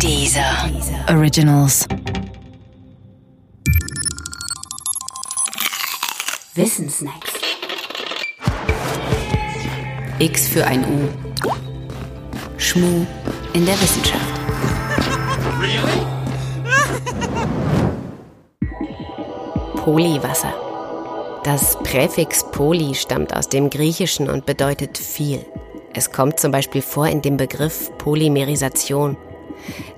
Dieser Originals. Wissensnacks. X für ein U. Schmu in der Wissenschaft. Polywasser. Das Präfix poly stammt aus dem Griechischen und bedeutet viel. Es kommt zum Beispiel vor in dem Begriff Polymerisation.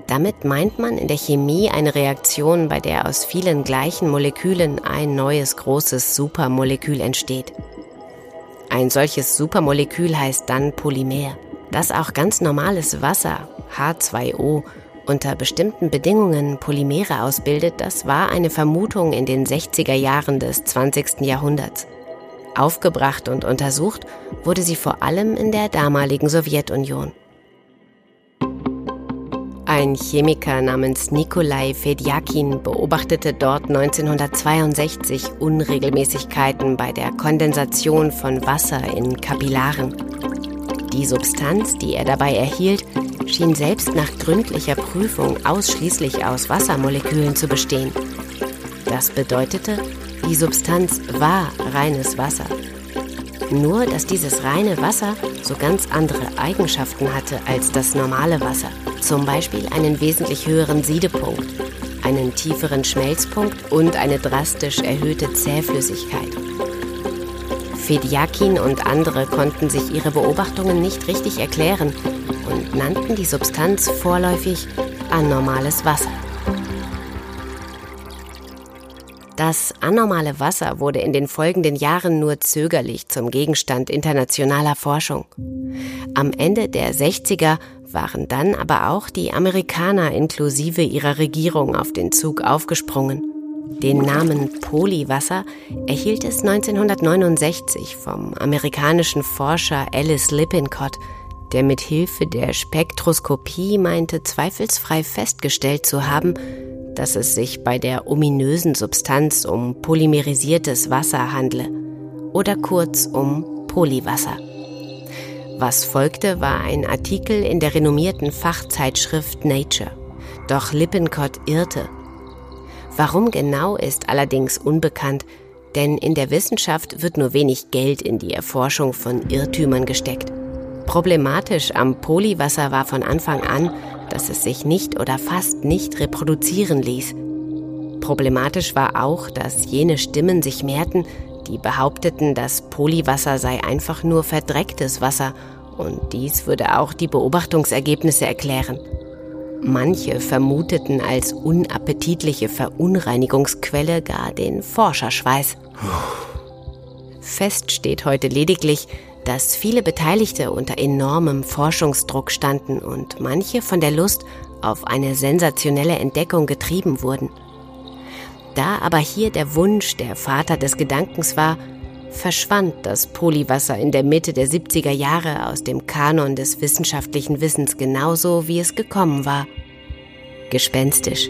Damit meint man in der Chemie eine Reaktion, bei der aus vielen gleichen Molekülen ein neues großes Supermolekül entsteht. Ein solches Supermolekül heißt dann Polymer. Dass auch ganz normales Wasser, H2O, unter bestimmten Bedingungen Polymere ausbildet, das war eine Vermutung in den 60er Jahren des 20. Jahrhunderts. Aufgebracht und untersucht wurde sie vor allem in der damaligen Sowjetunion. Ein Chemiker namens Nikolai Fedjakin beobachtete dort 1962 Unregelmäßigkeiten bei der Kondensation von Wasser in Kapillaren. Die Substanz, die er dabei erhielt, schien selbst nach gründlicher Prüfung ausschließlich aus Wassermolekülen zu bestehen. Das bedeutete, die Substanz war reines Wasser. Nur, dass dieses reine Wasser so ganz andere Eigenschaften hatte als das normale Wasser. Zum Beispiel einen wesentlich höheren Siedepunkt, einen tieferen Schmelzpunkt und eine drastisch erhöhte Zähflüssigkeit. Fedjakin und andere konnten sich ihre Beobachtungen nicht richtig erklären und nannten die Substanz vorläufig anormales Wasser. Das anormale Wasser wurde in den folgenden Jahren nur zögerlich zum Gegenstand internationaler Forschung. Am Ende der 60er waren dann aber auch die Amerikaner inklusive ihrer Regierung auf den Zug aufgesprungen. Den Namen Polywasser erhielt es 1969 vom amerikanischen Forscher Alice Lippincott, der mit Hilfe der Spektroskopie meinte, zweifelsfrei festgestellt zu haben, dass es sich bei der ominösen Substanz um polymerisiertes Wasser handle oder kurz um Polywasser. Was folgte, war ein Artikel in der renommierten Fachzeitschrift Nature. Doch Lippincott irrte. Warum genau ist allerdings unbekannt, denn in der Wissenschaft wird nur wenig Geld in die Erforschung von Irrtümern gesteckt. Problematisch am Polywasser war von Anfang an, dass es sich nicht oder fast nicht reproduzieren ließ. Problematisch war auch, dass jene Stimmen sich mehrten, die behaupteten, das Polywasser sei einfach nur verdrecktes Wasser und dies würde auch die Beobachtungsergebnisse erklären. Manche vermuteten als unappetitliche Verunreinigungsquelle gar den Forscherschweiß. Fest steht heute lediglich, dass viele Beteiligte unter enormem Forschungsdruck standen und manche von der Lust auf eine sensationelle Entdeckung getrieben wurden. Da aber hier der Wunsch der Vater des Gedankens war, verschwand das Polywasser in der Mitte der 70er Jahre aus dem Kanon des wissenschaftlichen Wissens genauso, wie es gekommen war. Gespenstisch.